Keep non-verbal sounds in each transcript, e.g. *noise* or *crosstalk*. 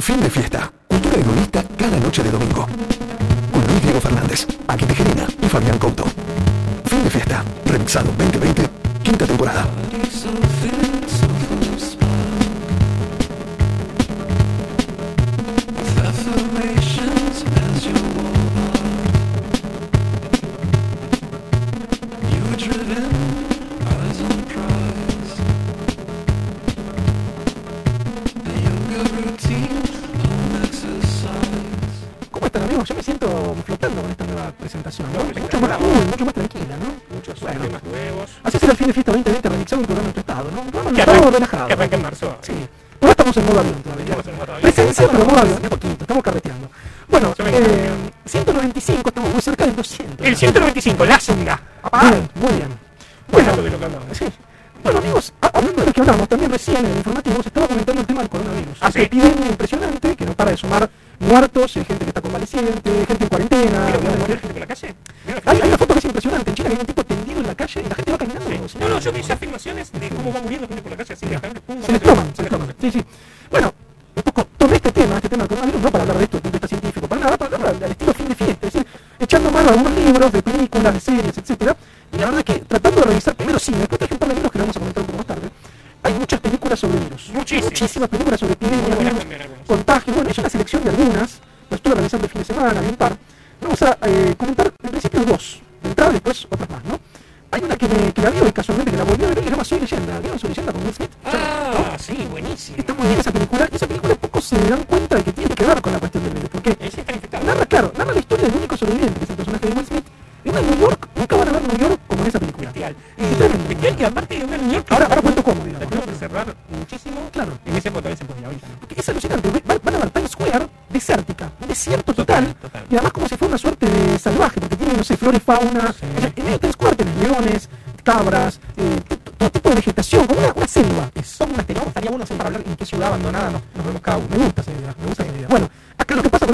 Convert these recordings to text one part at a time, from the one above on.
Fin de fiesta. Cultura hedonista cada noche de domingo. Con Luis Diego Fernández, Aki Tejerina y Fabián Couto. Fin de fiesta. Remixado 2020, quinta temporada. próxima, ¿no? Mucho más cool, mucho más tranquila, ¿no? Muchos bueno, temas nuevos. Así será el fin de fiesta 2020 remixado un programa en tu estado, ¿no? Un programa en tu estado relajado. Que arranca en marzo. Sí. Ahora estamos en modo avión todavía. Estamos en modo avión. Presencia, pero modo avión.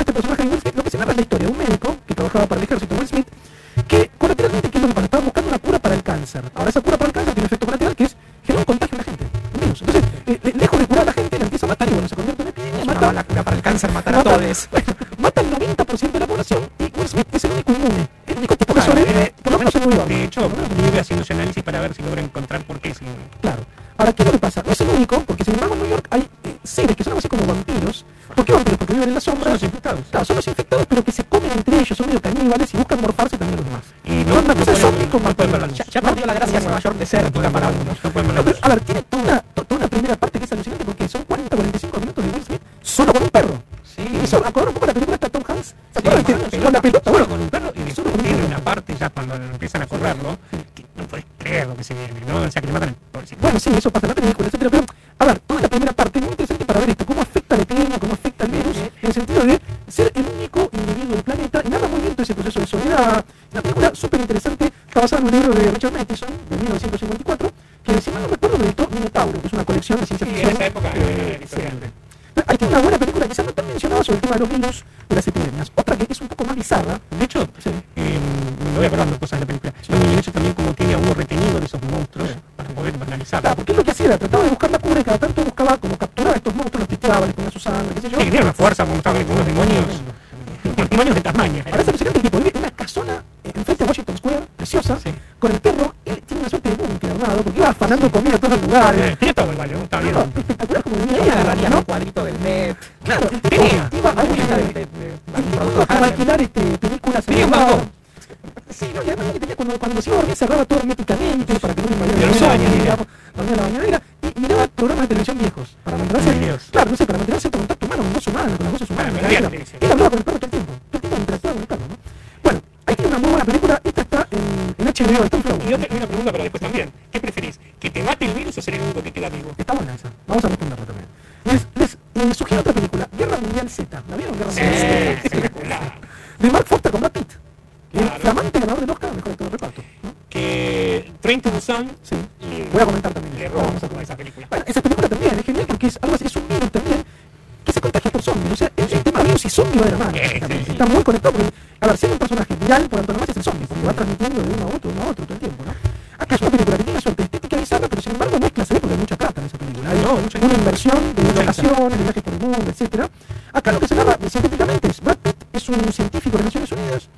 este personaje no lo que se narra la historia de un médico que trabajaba para el ejército flamante ganador del Oscar, mejor actor de reparto. ¿no? Que Train to Busan. Sí. Le, voy a comentar también. Le robamos a esa película. Bueno, esa película también es genial porque es, algo así, es un virus también que se contagia por zombies. O sea, el, el tema virus y zombie va de la mano. Eh, sí. Está muy conectado porque, a ver, ser un personaje viral por antonomasia es el zombie, porque va transmitiendo de uno a otro, uno a otro todo el tiempo, ¿no? Acá es una película que tiene una suerte estética bizarra, pero sin embargo mezcla, se ve porque hay mucha plata en esa película. Hay no, mucha, una inversión de locaciones, de viajes por el mundo, etc. Acá lo que se narra científicamente es Brad Pitt es un científico de Naciones Unidas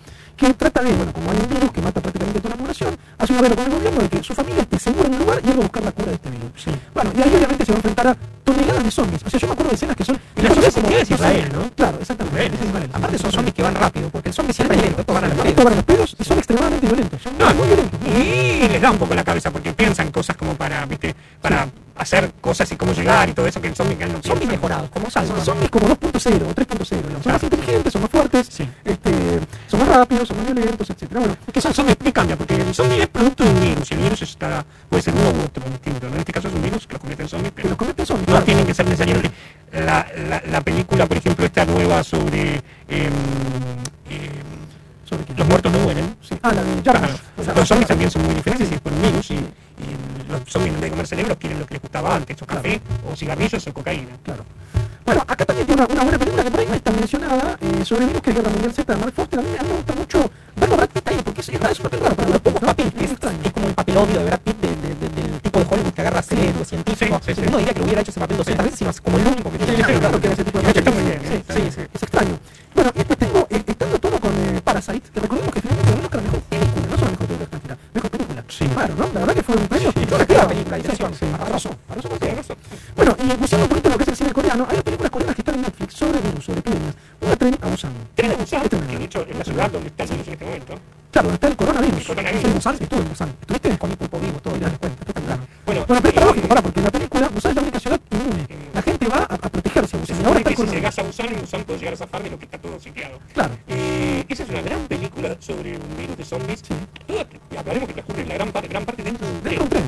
zombies. O sea, yo me acuerdo de escenas que son. Y las zombies como es Israel, ¿no? Claro, exactamente. Aparte son zombies que van rápido, porque el zombie siempre es lento, van a los pedos. van los pedos y son extremadamente violentos. Son no, muy violentos. Y les da un poco la cabeza porque piensan cosas como para, viste, para hacer cosas y cómo llegar y todo eso que el zombie que no Zombies mejorados, como Son Zombies como 2.0 o 3.0. sobre, em, em, sobre que los muertos no mueren. ¿sí? Ah, los zombies también son muy diferentes, y con virus, y, los zombies en vez de comer cerebros quieren lo que les gustaba antes, o café, claro. o cigarrillos, o cocaína. Claro. Bueno, acá también tiene una, buena película que por ahí no está mencionada, eh, sobre virus que es Guerra Mundial de Mark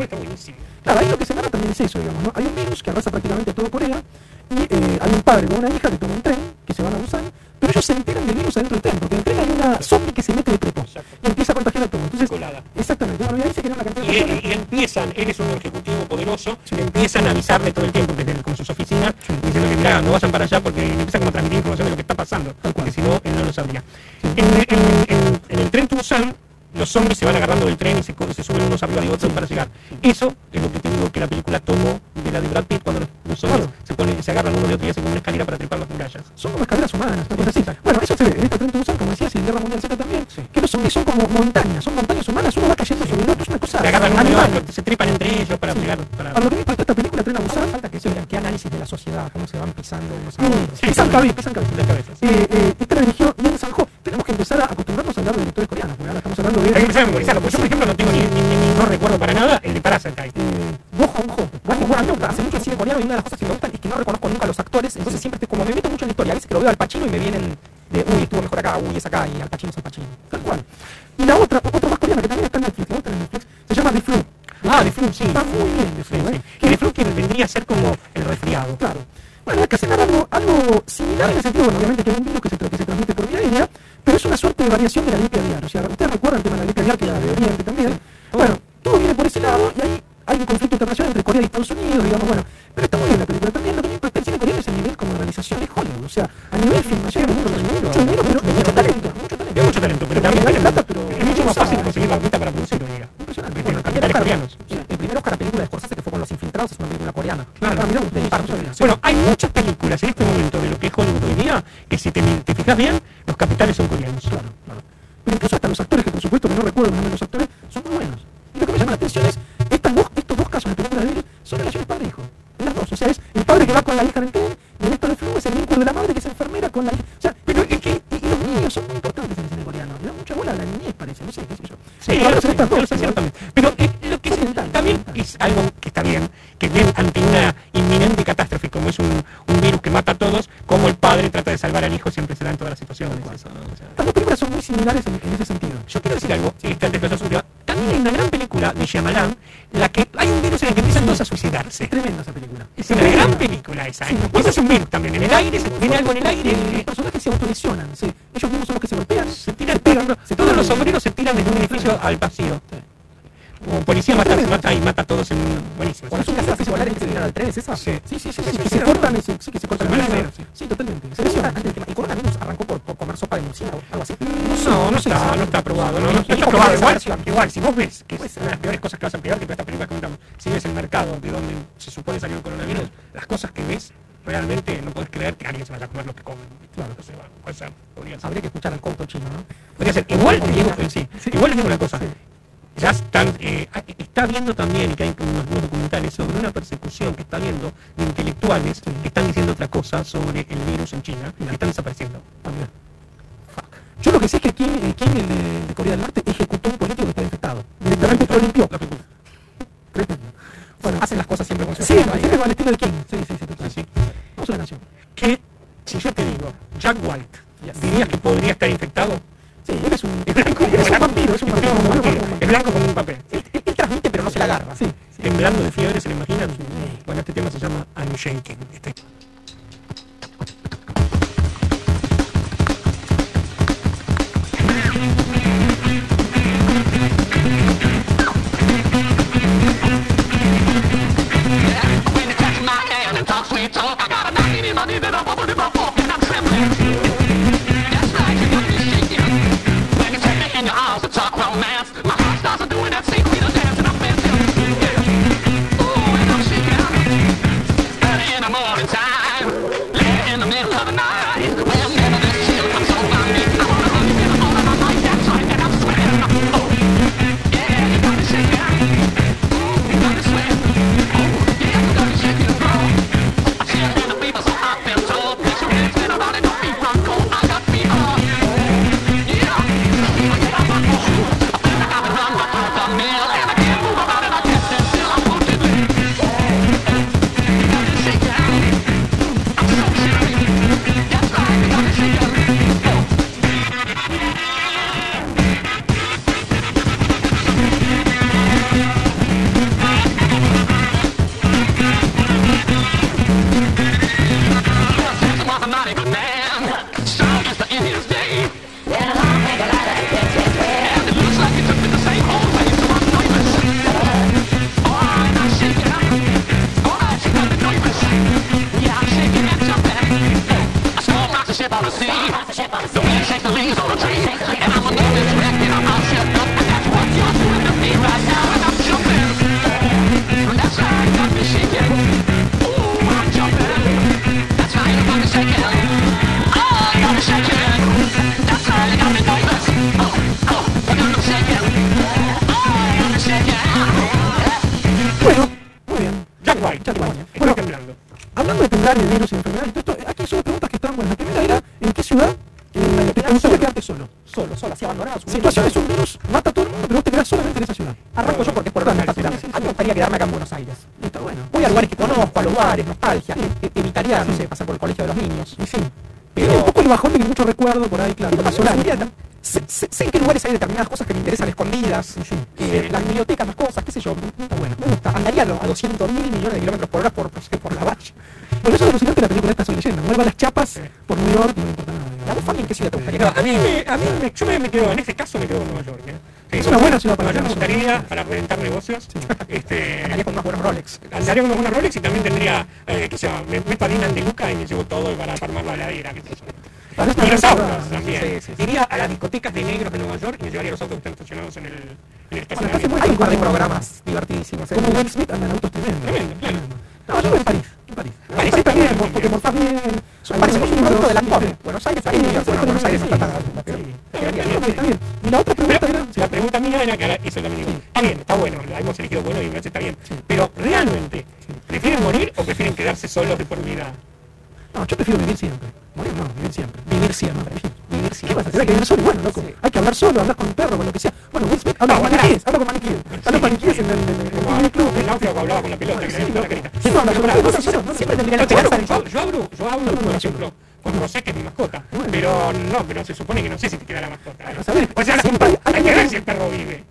está buenísimo. Claro, ahí lo que se narra también es eso, digamos, ¿no? Hay un virus que arrasa prácticamente todo Corea y eh, hay un padre con una hija que toma un tren, que se van a Busan, pero ellos se enteran del virus adentro del tren, porque en el tren hay una zombie que se mete de prepo y empieza a contagiar a todo. Entonces, Colada. exactamente, bueno, y ahí se genera una cantidad de... Y, y, empiezan, él es un ejecutivo poderoso, sí. empiezan a avisarle todo el tiempo es un, virus que mata a todos, como el padre trata de salvar al hijo siempre se da en todas las situaciones. Estas no, dos películas son muy similares en, ese sentido. Yo quiero decir algo, sí, antes de que también hay una gran película de Shyamalan, la que hay un virus en el que empiezan todos a suicidarse. Es tremenda esa película. Es una gran película esa. ¿eh? Es un virus también. En el aire, se tiene algo en el aire. sobre el virus en China, la moneda para reventar negocios, sí. este, ganaría con unos buenos Rolex. Ganaría con unos buenos Rolex y también tendría, eh, qué sé yo, me, me padinan de Luca y me llevo todo para armar la heladera. Que y los autos también. Sí, sí, Iría a las discotecas de negros de Nueva York y me llevaría los autos que están estacionados en el, en el bueno, Hay un par de programas divertidísimos. ¿eh? Como Will Smith andan autos tremendos. Tremendo, claro. No, yo voy a París. París. París está bien, porque montás bien. París es un producto de la Buenos Aires, está bien. Buenos Aires está bien. Y la otra pregunta pregunta mía era que eso también digo, está bien, está bueno, la hemos elegido bueno y me está bien, pero realmente, ¿prefieren morir o prefieren quedarse solos de por vida? No, yo prefiero vivir siempre. Morir no, vivir siempre. Vivir siempre. Vivir siempre. ¿Qué vas a hacer? Hay que vivir solo, bueno, loco. Sí. Hay que hablar solo, hablar con un perro, con lo que sea. Bueno, Will Smith habla no, con maniquíes, habla con maniquíes. Habla con maniquíes en el, en el, club. El náufrago hablaba con la pelota, que le la carita. Sí, no, no, siempre tendría la yo, yo abro, yo abro, por ejemplo, con Rosé, que es mi mascota. Pero no, pero se supone que no sé si te queda la mascota. ¿eh? O sea, si el perro vive.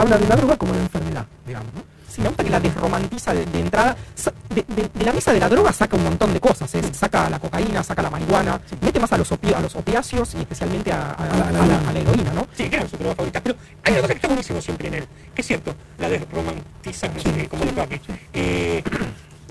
Habla de la droga como de enfermedad, digamos, ¿no? Sí, me gusta que la desromantiza de, de entrada. De, de- de la mesa de la droga saca un montón de cosas. ¿eh? Saca la cocaína, saca la marihuana, mete más a los, opi- a los opiáceos y especialmente a, a- a la, a la- a la heroína, ¿no? Sí, claro, su droga favorita. Pero hay una cosa que está buenísimo siempre en él, que es cierto, la desromantiza, no sé cómo le toque. Eh,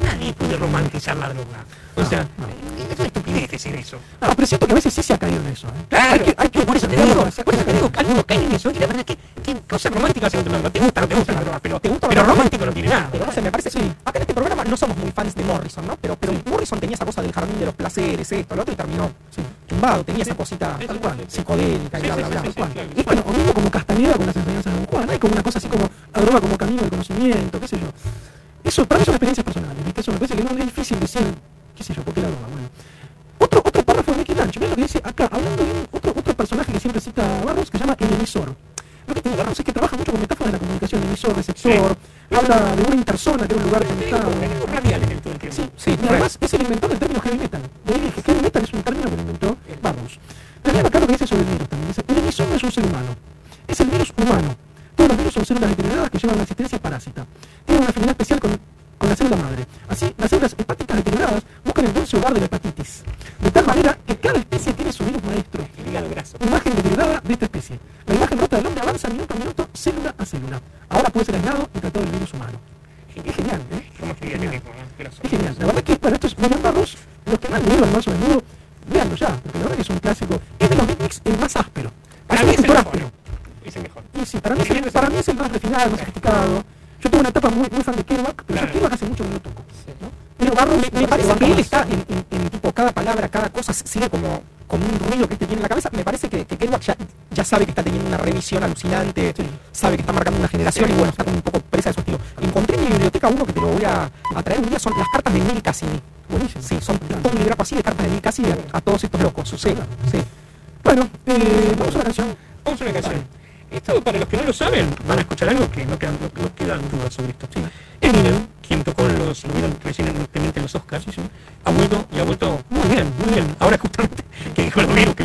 nadie puede romantizar la droga. O sea, es una estupidez decir eso. No, pero siento que a veces sí se ha caído en eso, ¿eh? Claro, Hay que, hay que por eso te digo, por eso te digo, que algunos caen en eso, y la verdad es que, que cosa romántica se no te gusta, no te gusta la droga, pero, ¿Te gusta pero romántico no tiene nada. Pero no sé, me parece sí. Acá en este programa no somos muy fans de Morrison, ¿no? Pero, pero Morrison tenía esa cosa del jardín de los placeres, esto, lo otro, y terminó sí, tumbado. Tenía esa cosita tal cual, psicodélica y bla, bla, bla. claro. Y bueno, o mismo como Castañeda con las enseñanzas de Don Juan, hay como una cosa así como la droga como camino del conocimiento, qué sé yo. Eso, para mí son experiencias personales, ¿viste? Eso me parece que no es difícil decir, qué sé yo, por qué la droga, bueno. Otro, otro párrafo de Nicky Lunch, miren lo que dice acá, hablando de un- otro, otro personaje que siempre cita Barros, que se llama el emisor. Lo que tiene Barros es que trabaja mucho con metáforas de la comunicación, emisor, receptor, habla de una intersona, que era un lugar. Tenemos radiales en todo el tiempo. Sí, Sí, y además es el inventor del término heavy metal. De ahí dije, heavy metal es un término que lo inventó Barrows. También acá lo que dice sobre el virus también. Dice, el emisor no es un ser humano, es el virus humano. Todos los virus son células deterioradas que llevan una existencia parásita. Tienen una afinidad especial con, con la célula madre. Así, las células hepáticas deterioradas buscan el dulce hogar de la hepatitis. De tal manera que cada especie tiene su virus maestro. El hígado graso. Imagen deteriorada de esta especie. La imagen rota del hombre avanza minuto a minuto, célula a célula. Ahora puede ser aislado y tratado del virus humano. Es genial, ¿eh? El tipo, ¿no? Graso. Es genial. La verdad que, bueno, esto es William Barros. Los que no han leído el verso desnudo, véanlo ya, porque la verdad que es un clásico. Es de los beatniks el más áspero. Para es mí es el áspero. Mejor. Y sí, para mí, es el, para mí es el más refinado, el más sofisticado. Yo tuve una etapa muy, muy fan de Kerouac, pero Claro. yo Kerouac hace mucho que no toco. ¿no? Pero Barros Me, me parece que él está en, en- en tipo cada palabra, cada cosa sigue como, como un ruido que te tiene en la cabeza. Me parece que, que Kerouac ya, ya sabe que está teniendo una revisión alucinante, sabe que está marcando una generación y bueno, está como un poco presa de su estilo. Encontré en mi biblioteca uno que te lo voy a, a traer un día, son las cartas de Neil Cassini. Buenísimo. Sí, son todo un libraco así de cartas de Neil Cassini a, a todos estos locos. Sí, sí. Bueno, eh, vamos a la canción. Vamos a una canción. Esto, para los que no lo saben, van a escuchar algo que no quedan, no, quedan dudas sobre esto. Eminem, quien tocó los, lo vieron recientemente en los Oscars, ha vuelto y ha vuelto muy bien, muy bien. Ahora justamente *laughs* que dijo el virus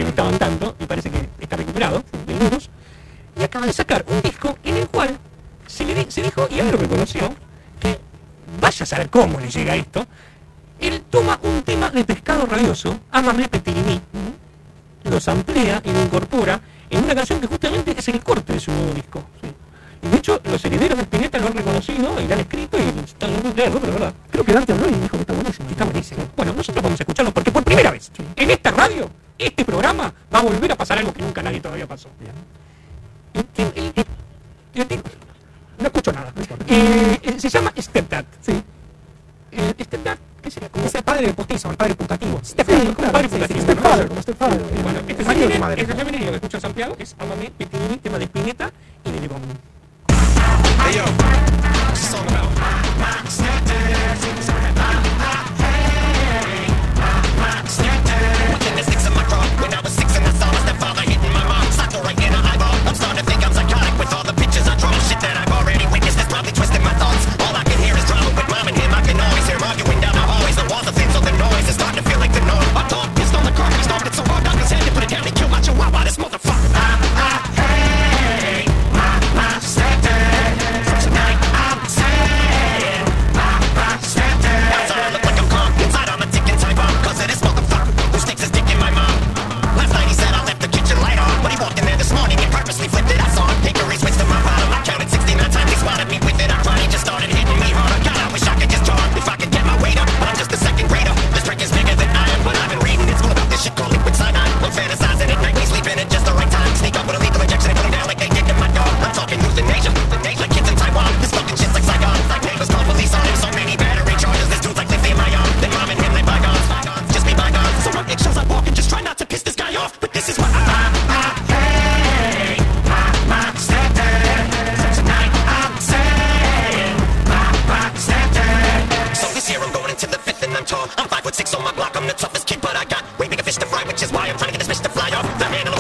six on my block. I'm the toughest kid, but I got way bigger fish to fry, which is why I'm trying to get this fish to fly off the handle.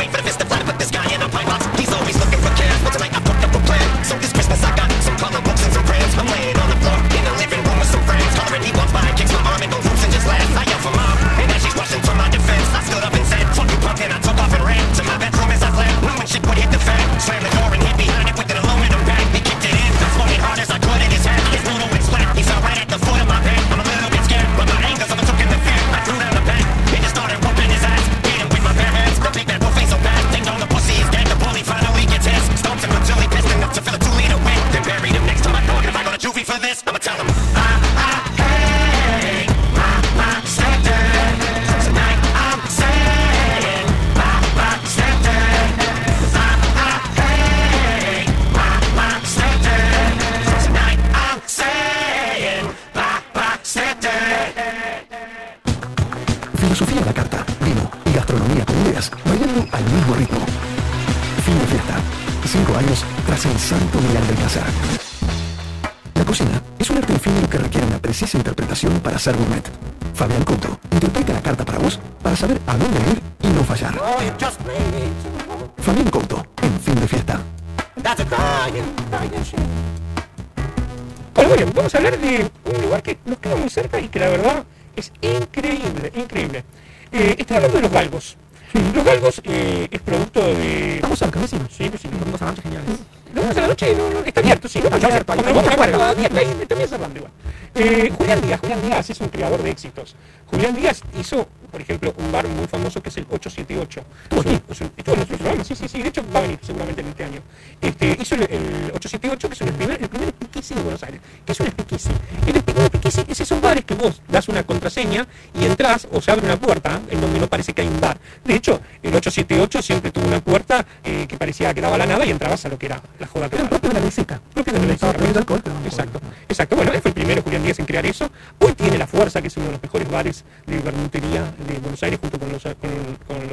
Julián Díaz hizo, por ejemplo, un bar muy famoso que es el 878. Estuvo aquí, es un- estuvo en nuestro programa, sí, sí, sí, de hecho va a venir seguramente en este año. Este, hizo el, el 878, que es el primer, el primer speakeasy de Buenos Aires. ¿Qué es un speakeasy? El un speakeasy es esos bares que vos das una contraseña y entras o se abre una puerta en donde no parece que hay un bar. De hecho, el 878 siempre tuvo una puerta eh, que parecía que daba a la nada y entrabas a lo que era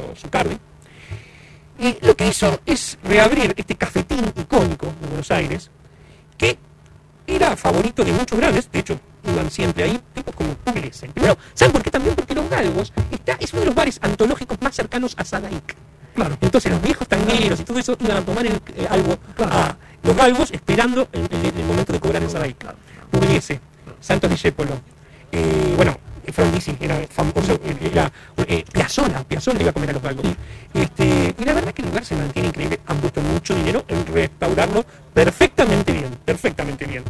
los Zucardi. Y lo que hizo es reabrir este cafetín icónico de Buenos Aires, que era favorito de muchos grandes, de hecho iban siempre ahí, tipos como Pugliese. Primero, ¿saben por qué también? Porque Los Galgos está, es uno de los bares antológicos más cercanos a Sadaic. Claro. Entonces los viejos tangueros y todo eso iban a tomar el- eh, algo a los galgos esperando el, el- el momento de cobrar el Sadaic. Pugliese, Santos Discépolo, eh, bueno, Frondizi era famoso, era eh, Piazzolla, iba a comer a los galgos. Este, y la verdad que el lugar se mantiene increíble, han puesto mucho dinero en restaurarlo perfectamente bien, perfectamente bien.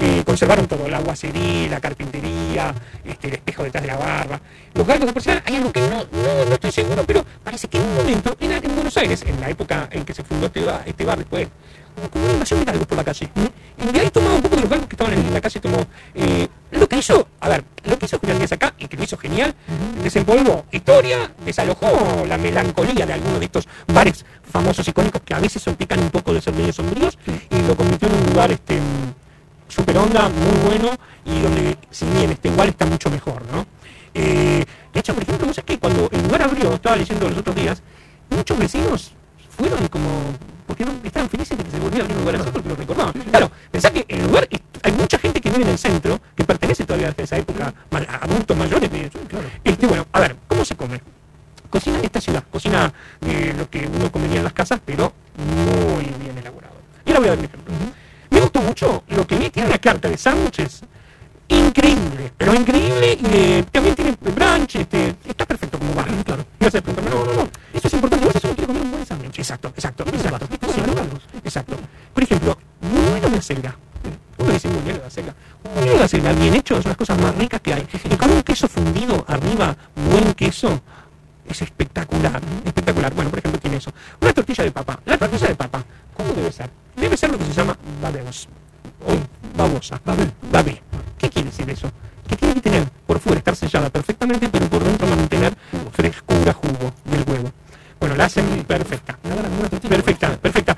Eh, conservaron todo, la aguacería, la carpintería, este, el espejo detrás de la barba. Los galgos de porcelana, hay algo que no, no, estoy seguro, pero parece que en un momento, era en Buenos Aires, en la época en que se fundó este bar, este bar después, como una invasión de galgos por la calle. Y de ahí tomaba un poco de los galgos que estaban en la calle, tomó eh, lo que hizo, a ver, lo que hizo Julián Díaz acá, y que lo hizo genial, desempolvó historia, desalojó la melancolía de algunos de estos bares famosos icónicos que a veces son pican un poco de ser medio sombríos, y lo convirtió en un lugar este super onda, muy bueno, y donde si bien está igual está mucho mejor, ¿no? Eh, de hecho, por ejemplo, vos sabés que cuando el lugar abrió, estaba leyendo los otros días, muchos vecinos fueron y como, estaban felices de que se volviera a abrir un lugar así porque lo recordaban. Claro, pensá que el lugar, hay mucha gente que vive en el centro, que pertenece todavía a esa época, a adultos mayores, de, este, bueno, a ver, ¿cómo se come? Cocina esta ciudad, cocina de lo que uno comería en las casas, pero muy bien elaborado. Y ahora voy a dar un ejemplo. Me gustó mucho lo que vi, tiene una carta de sándwiches increíble, pero increíble y eh, también tiene brunch, este, está perfecto como bar, claro. No se pregunta, no, no, no, eso es importante, vos eso quiere comer un buen sándwich. Exacto, exacto, exacto. Sí, exacto. Por ejemplo, buñuelo de acelga. Uno dice buñuelo de acelga. Un de acelga bien hecho es una de las cosas más ricas que hay. Y con un queso fundido arriba, buen queso, es espectacular, espectacular. Bueno, por ejemplo, tiene eso. Una tortilla de papa. La tortilla de papa, ¿cómo debe ser? Debe ser lo que se llama O babosa. Babé. Babé. ¿Qué quiere decir eso? Que tiene que tener por fuera estar sellada perfectamente, pero por dentro mantener frescura, jugo del huevo. Bueno, la hacen perfecta. Perfecta, perfecta.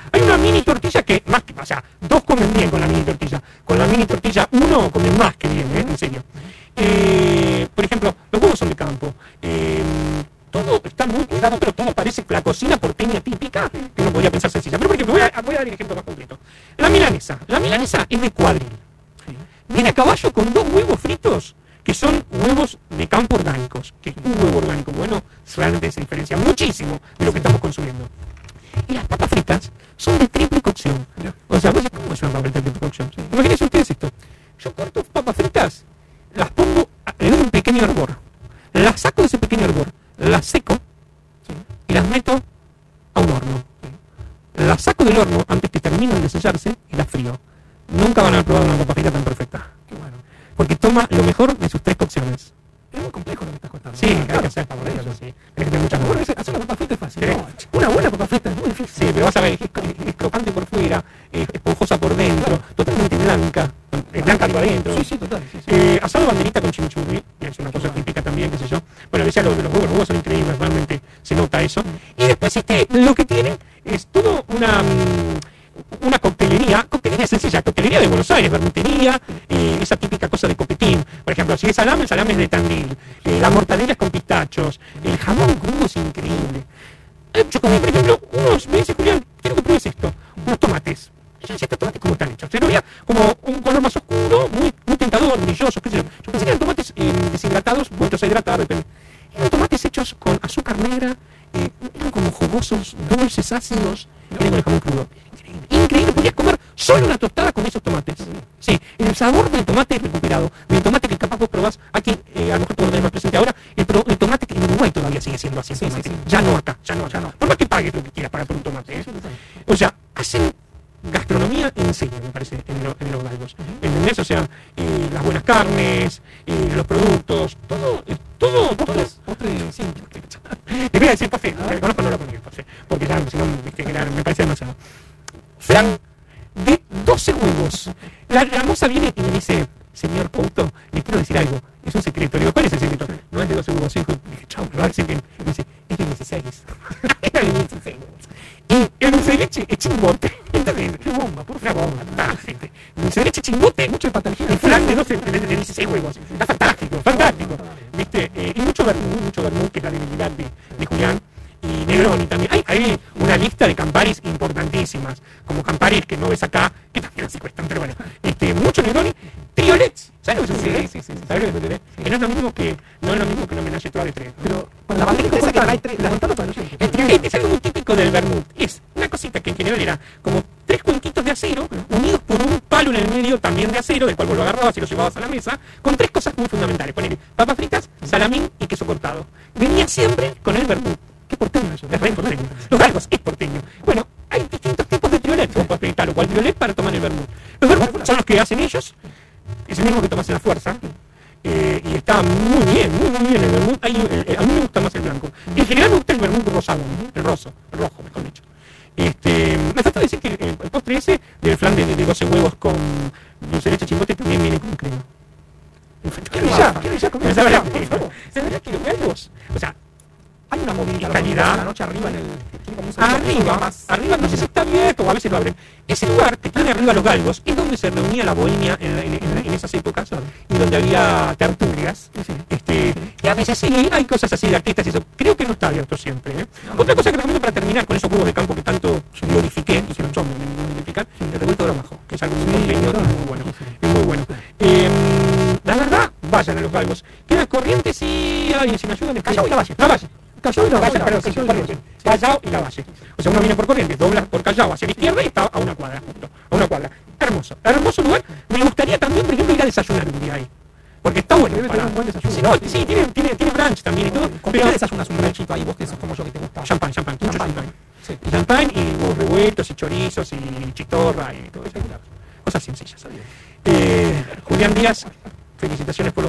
La, la moza viene y me dice, señor Couto, le quiero decir algo. Es un secreto. Le digo, ¿cuál es el secreto? No es de 12 1, 5 amizade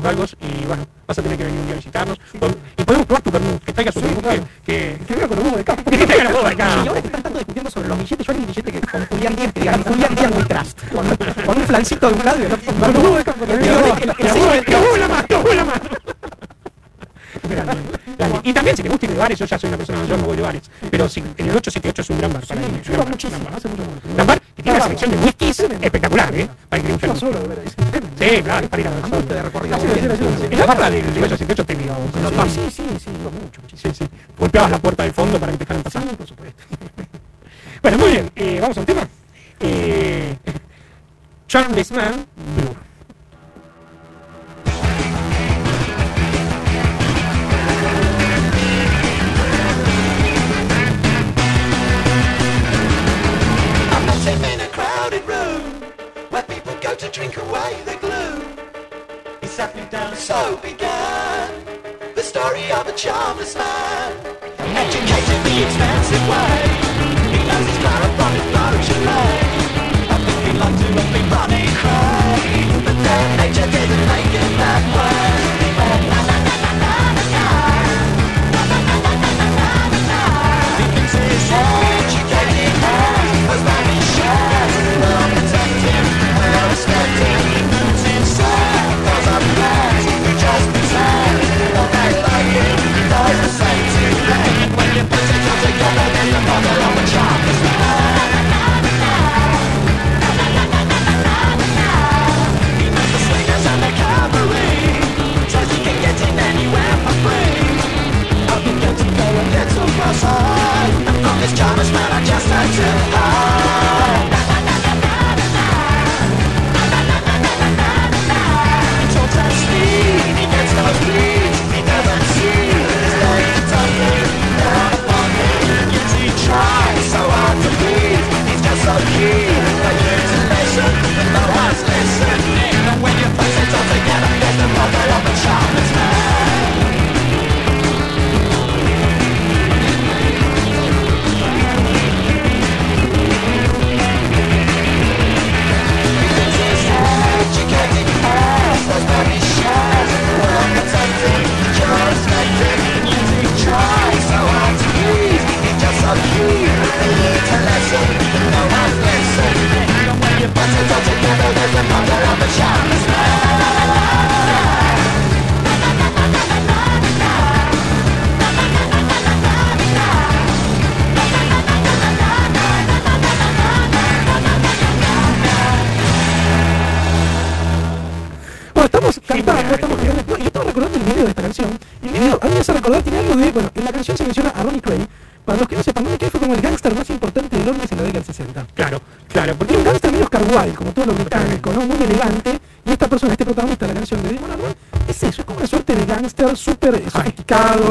los galgos y bueno, vas a tener que venir un día a visitarnos. Y podemos probar tu vermú, que traiga su vermú, que, que, que venga con la boba de acá. *laughs* Que traiga la boba de acá. Y ahora que están tanto discutiendo sobre los billetes, yo haría un billete que con Julián Díaz, que diga Julián Díaz We Trust, con, con un flancito de un lado y el otro con la boba de acá. ¡Que vos la más, que vos la más! Y también si te gusta ir de bares, yo ya soy una persona mayor, no voy de bares. Pero sí, en el 878 es un gran bar para mí. Sí, muchísimo. Gran bar tiene una selección de whiskies espectacular, ¿eh? Para que Yo solo, de verdad. Sí, claro, para ir a la de recorrido. La barra del 1968 te vio. Sí, sí, sí, iba mucho. Sí, sí. Golpeabas la puerta del fondo para que te dejaran pasar. por supuesto. Bueno, muy bien. Eh, vamos a un tema. Eh, Charm This Man scalo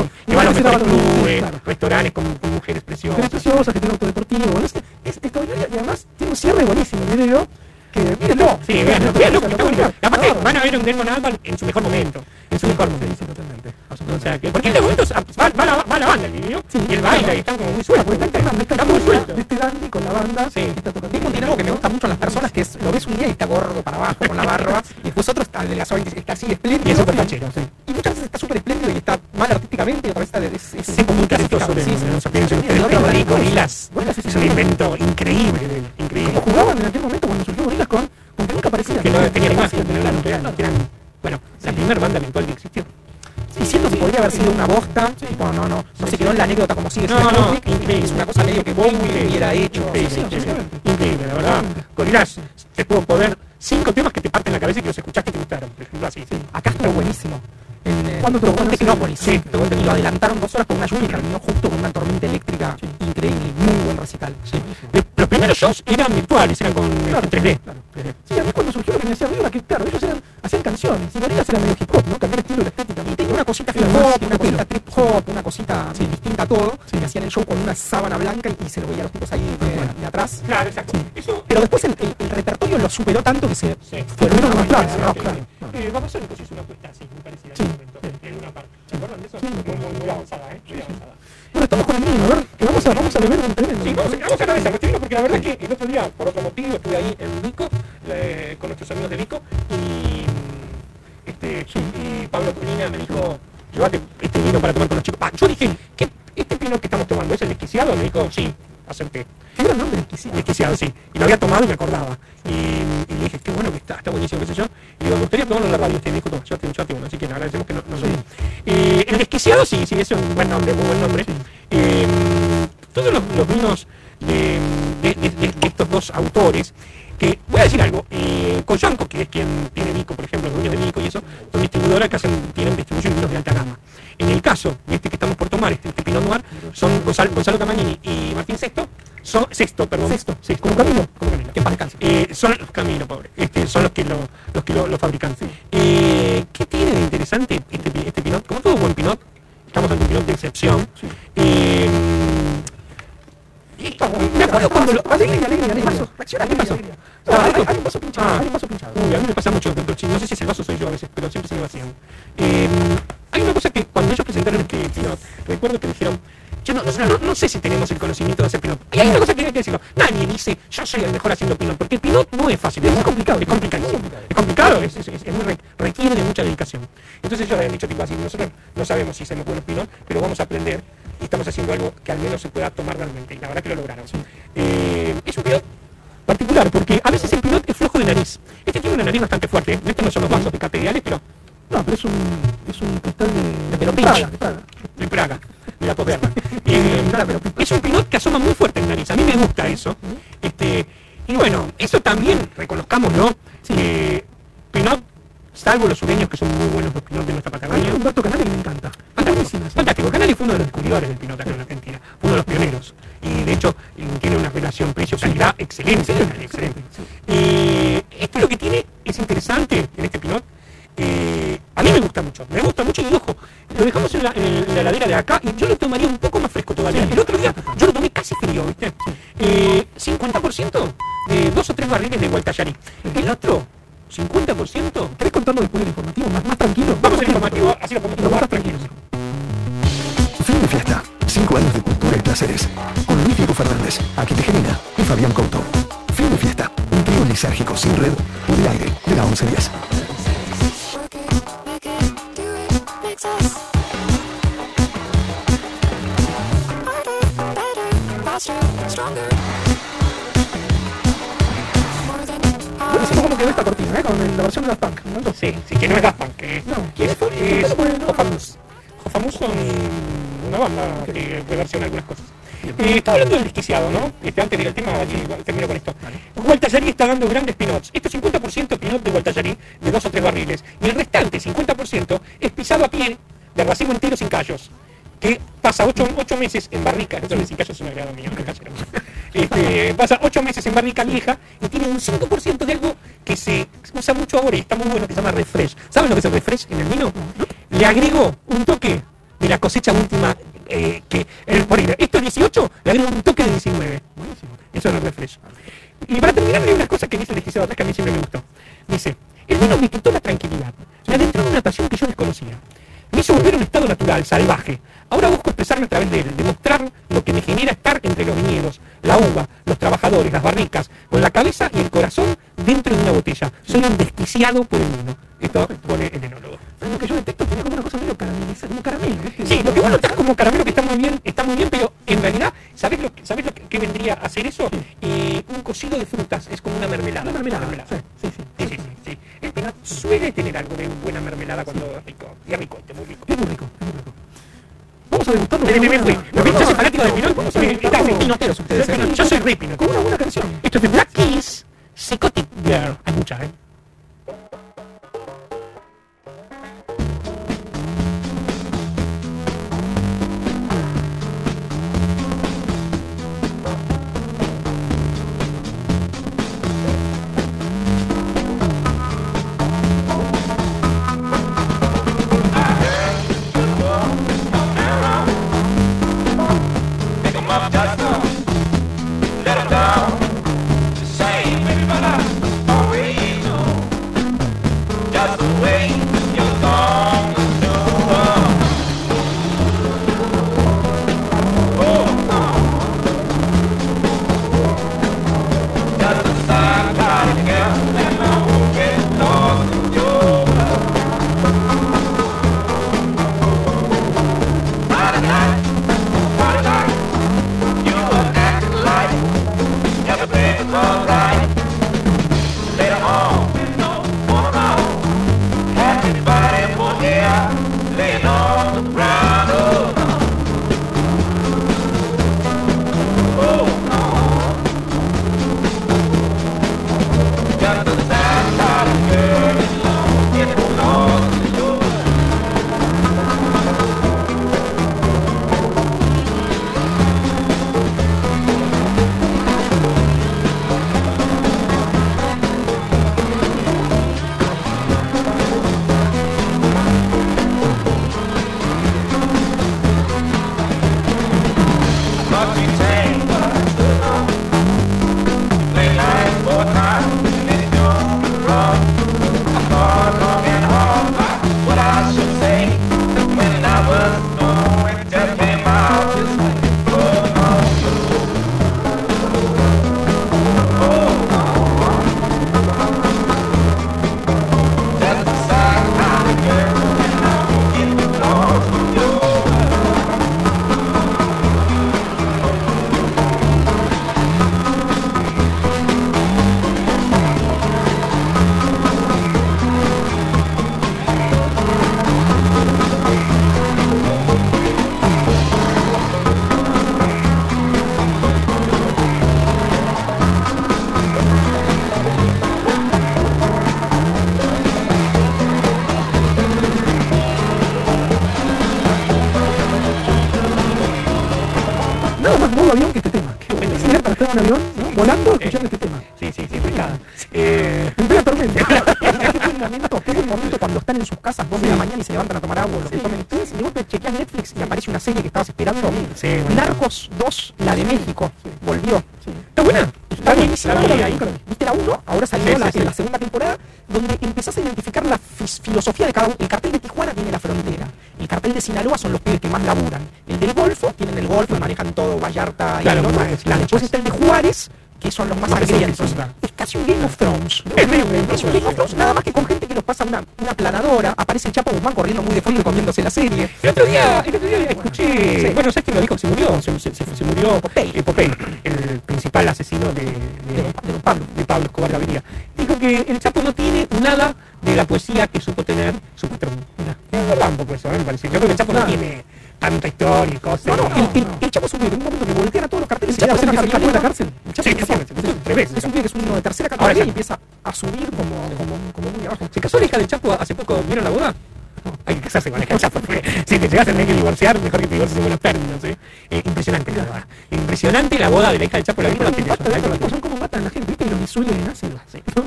mecánica y se lo veía a los tipos ahí eh, de, de atrás. Claro, exacto. Sí. Eso, Pero después el, el, el, repertorio lo superó tanto que se sí. fueron unos planes. Vamos a ver que una apuesta así, muy parecida sí. en una parte. ¿Se acuerdan de eso? Muy, muy, muy, avanzada, ¿eh? Muy avanzada. Bueno, estamos con el niño, ¿verdad? Que vamos a, vamos a beber un tremendo. Sí, vamos, vamos a beber esa cuestión porque la verdad es que el otro día, por otro motivo, estuve ahí en Vico, eh, con nuestros amigos de Vico, claro, me dijo, sí, acepté Qué gran nombre, desquiciado, sí. Y lo había tomado y me acordaba. Y, le dije, qué bueno que está, está buenísimo, qué sé yo. Y digo, me gustaría tomarlo en la radio. Este me dijo, yo tengo, yo tengo, así que le agradecemos que no, no sí. eh, El desquiciado, sí, sí, es un buen nombre, muy buen nombre. esto lo que tiene es interesante en este Pinot. Eh, a mí me gusta mucho, me gusta mucho y ojo, lo dejamos en la, en heladera de acá y yo lo tomaría un poco más fresco todavía. El otro día yo lo tomé casi frío, ¿viste? Eh, 50% de dos o tres barriles de Gualtallarí. El otro no, termino con esto. Gualtallarí está dando grandes pinots. Este 50% pinot de Gualtallarí, de dos o tres barriles. Y el restante, 50%, es pisado a pie de racimo entero sin callos que pasa ocho, ocho, meses en barrica, entonces sin callos es un agrado mío, este, pasa ocho meses en barrica vieja y tiene un 5% de algo que se usa mucho ahora y está muy bueno, que se llama refresh. ¿Saben lo que es el refresh en el vino? Le agrego financiado pues. Sí, Narcos 2, la de México, volvió. Está buena. Está buenísima. ¿Viste la 1? Ahora salió la, en la segunda temporada, donde empezás a identificar la filosofía de cada uno. El cartel de Tijuana tiene la frontera. El cartel de Sinaloa son los pibes que más laburan. El del Golfo, tienen el Golfo, manejan todo, Vallarta claro, y el más, pues, la, Después pues. está el de Juárez, que son los más, más sangrientos. Es casi un Game of Thrones. Es, medio Game of Thrones, nada más que con gente que los pasa una, una planadora. Aparece el Chapo Guzmán corriendo muy de fondo y comiéndose la serie. El otro día, el otro día bueno, Shakespeare lo dijo, se murió, se, murió Popeye. Divorciar, mejor que te divorcies en buenos términos. ¿eh? Eh, impresionante la boda. Impresionante la boda de la hija del Chapo. La vi por la tele. Basta la de vi por la los tipos, tele. son como matan a la gente, ¿viste? Y los disuelven en ácido.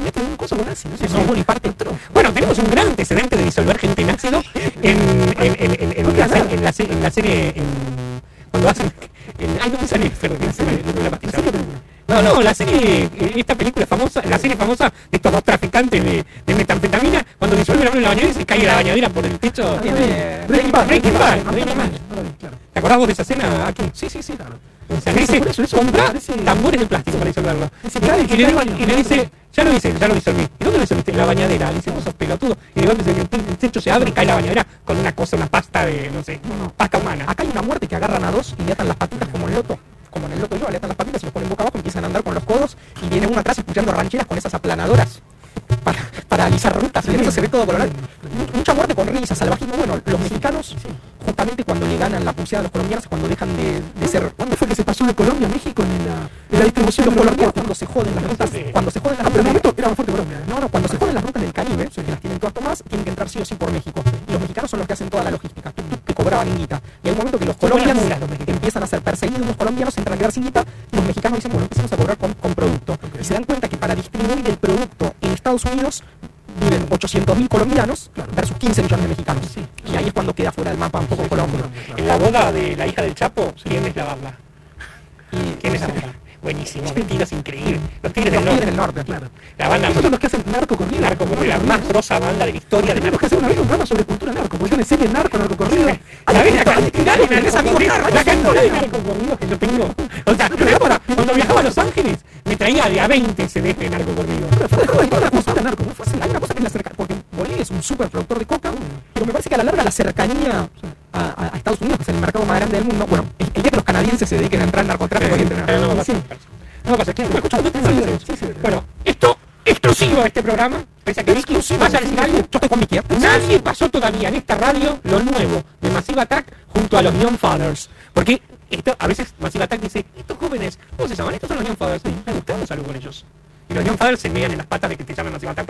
Meten un coso con ácido. Eso parte otro. Bueno, tenemos un gran antecedente de disolver gente en ácido en, en, en, en, en la, en, la, en la serie. Cuando hacen. en- ay, no me sale, perdón, que se me- no me la pastilla. No, no, la serie, eh, esta película famosa, la serie famosa de estos dos traficantes de, de metanfetamina, cuando disuelven a uno en la bañadera y se cae la bañadera por el techo. Eh, Breaking. ¿Te acordás vos de esa escena aquí? Sí, sí, sí, claro. Le dice, parece- tambores de plástico para disolverlo. Y, le, y le dice, ya lo hice, ya lo disolví. ¿Y dónde lo disolviste? En la bañadera. Le dice, vos sos pelotudo. Y de golpe se- el, el techo se abre y cae la bañadera con una cosa, una pasta de, no sé, pasta humana. Acá hay una muerte que agarran a dos y le atan las patitas como el loto. Como en el loto yo, le atan las patitas y los ponen boca abajo, empiezan a andar con los codos y viene uno atrás escuchando rancheras con esas aplanadoras para, para alisar rutas y en eso se ve todo colorado. A los colombianos, cuando dejan de, de ser. ¿Cuándo fue que se pasó de Colombia a México en la, en la distribución de los colombianos cuando se joden las rutas? Sí. Cuando se joden las Ah, pero rutas. momento era más fuerte Colombia. No, no, cuando se joden las rutas del Caribe, que las tienen todas tomadas, tienen que entrar sí o sí por México. Y los mexicanos son los que hacen toda la logística, tuk, tuk, que cobraban en guita. Y hay un momento que los colombianos empiezan a ser perseguidos, los colombianos entran a quedar sin guita, y los mexicanos dicen, bueno, empecemos a cobrar con, con producto. Y se dan cuenta que para distribuir el producto en Estados Unidos viven 800.000 colombianos versus 15 millones de mexicanos. De la hija del Chapo, ¿quién es la banda? Y ¿Quién es la banda? Buenísimo, vestidos increíbles. Los Tigres los del Tigres del Norte. Norte, claro. La banda Esos son los que hacen narco corrido. narco, como la más grosa banda de la historia de Tenemos que narco. hacer una vez un programa sobre cultura narco, porque tiene serie narco, narco corrido. ¿Sabés la amigos narcos, la cantidad de narcocorridos que yo tengo? O sea, yo cuando viajaba a Los Ángeles, me traía de a 20 CDs de una cultura narco muy fácil. Hay una cosa que es la cercanía, porque Bolivia es un super productor de coca, pero me parece que a la larga la cercanía del mundo, bueno, el, el día que los canadienses se dediquen a entrar en narcotráfico y entren Pero no me pasa. No pasa. ¿Quién me escucha? No tengo Sí, sí, sí. Bueno, esto exclusivo de este programa, pese a que Vicky vaya a decir algo, Yo estoy con Mickey, ¿eh? Nadie pasó todavía en esta radio lo nuevo de Massive Attack junto a los Young Fathers. Porque esto, a veces Massive Attack dice, estos jóvenes, ¿cómo se llaman? Estos son los Young Fathers. Sí, me gusta, algo con ellos. Y los Young Fathers se mean en las patas de que te llaman Massive Attack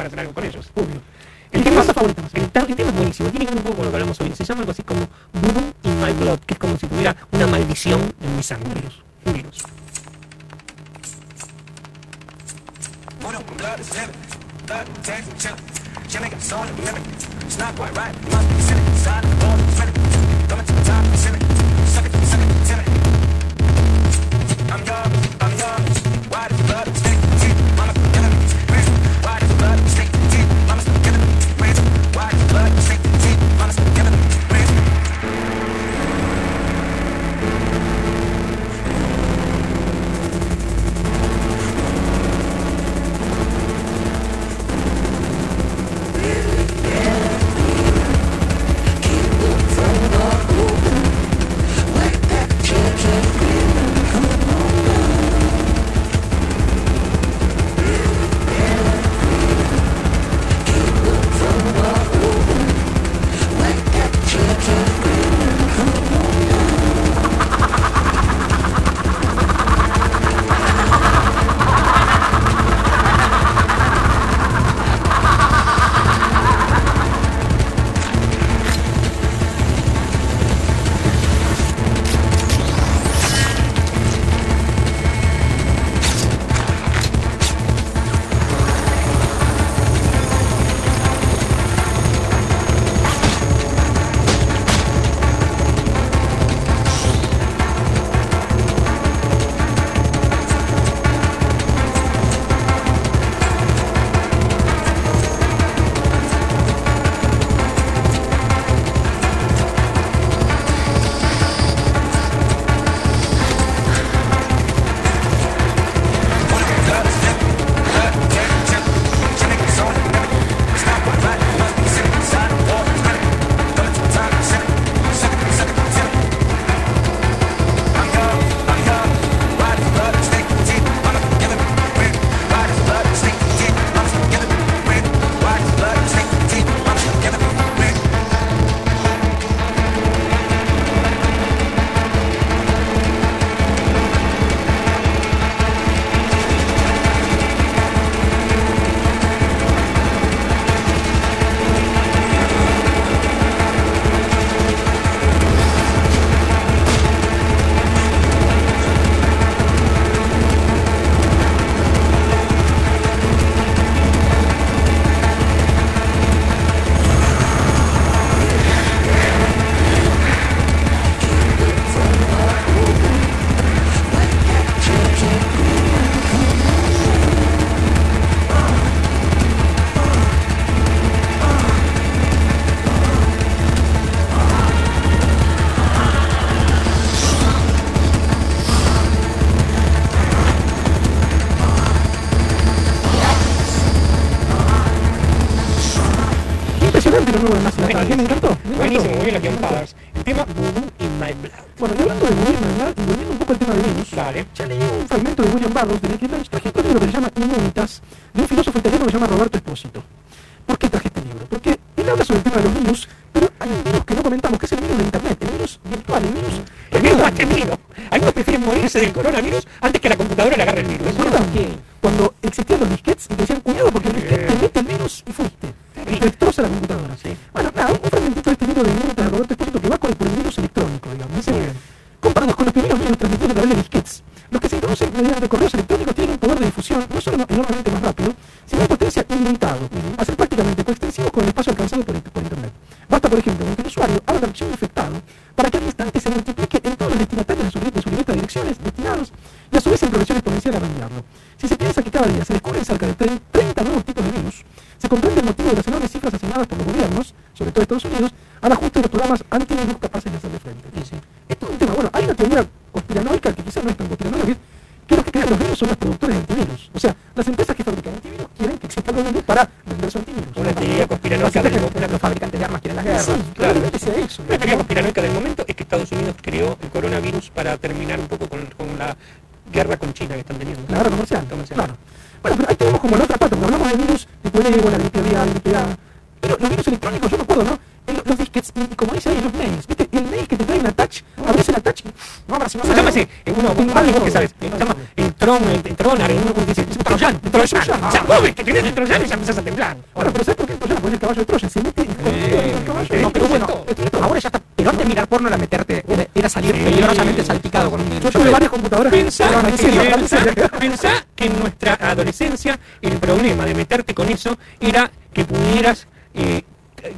adolescencia el problema de meterte con eso era que pudieras eh,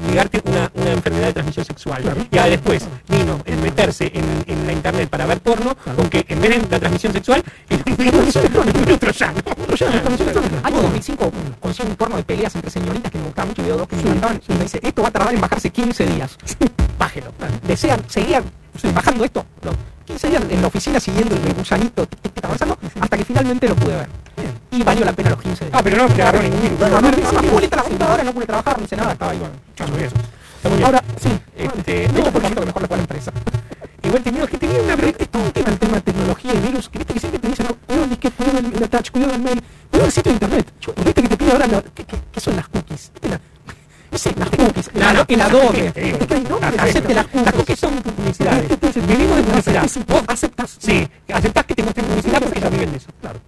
llegarte una, una enfermedad de transmisión sexual. Ya después vino el meterse en, en la internet para ver porno, con que en vez de la transmisión sexual, *laughs* el el troyano. Año 2005 consigo un porno de peleas entre señoritas que me gustaba mucho y veo dos que me encantaban. y me dice, esto va a tardar en bajarse 15 días. Bájelo. Desean, seguían bajando esto. Los 15 días en la oficina siguiendo el gusanito avanzando hasta que finalmente lo pude ver. Y valió la pena los 15 días. Ah, pero no te agarró ningún virus. No, no, no, no, no, pude la computadora, no pude trabajar, no hice nada, estaba ahí, bueno. Bien. Ahora, sí. Este, No, por ejemplo, que mejor le fue la empresa. igual tenía que tenía una es todo un tema, el tema de tecnología y virus, que viste que siempre te dicen, no, cuidado el disquete, cuidado el, la touch, cuidado el mail, cuidado el sitio de internet. Viste que te pide ahora, la- ¿qué, qué, qué son las cookies? ¿Viste la- sé, las cookies, La- la- el la- adobe. Es acepte las Las cookies son publicidades. Vivimos de publicidad. Vos aceptas. Sí, aceptás que te muestren publicidad porque ellos viven de eso. Claro.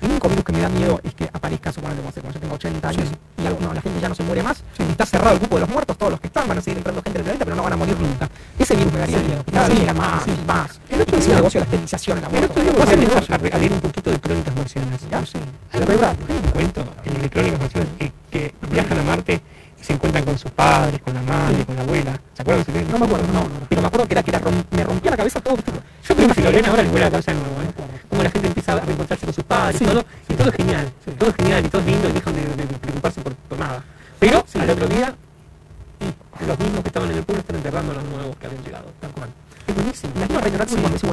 El único virus que me da miedo es que aparezca, suponete, cuando yo tengo 80 años y algo, no, la gente ya no se muere más, y está cerrado el cupo de los muertos, todos los que están van a seguir entrando gente del planeta, pero no van a morir nunca. Ese virus me daría miedo, cada día más más. El otro Ese día- negocio de la esterilización, la el el a, a leer un poquito de crónicas marcianas. Ya, sí. De verdad. Hay un cuento en de crónicas marcianas que, viajan a Marte se encuentran con sus padres, con la madre, con la abuela. ¿Se acuerdan No me acuerdo, no, no. Pero me acuerdo que era que era rom- me rompía la cabeza todo. Yo creo que si lo leen ahora les vuela la cabeza de nuevo. ¿eh? Como la gente empieza a reencontrarse con sus padres Sí. y todo, y todo es genial. Todo es genial y todo es lindo y dejan de, de- preocuparse por, por nada. Pero al otro día, y los mismos que estaban en el pueblo están enterrando a los nuevos que habían llegado. Tal cual. Es buenísimo.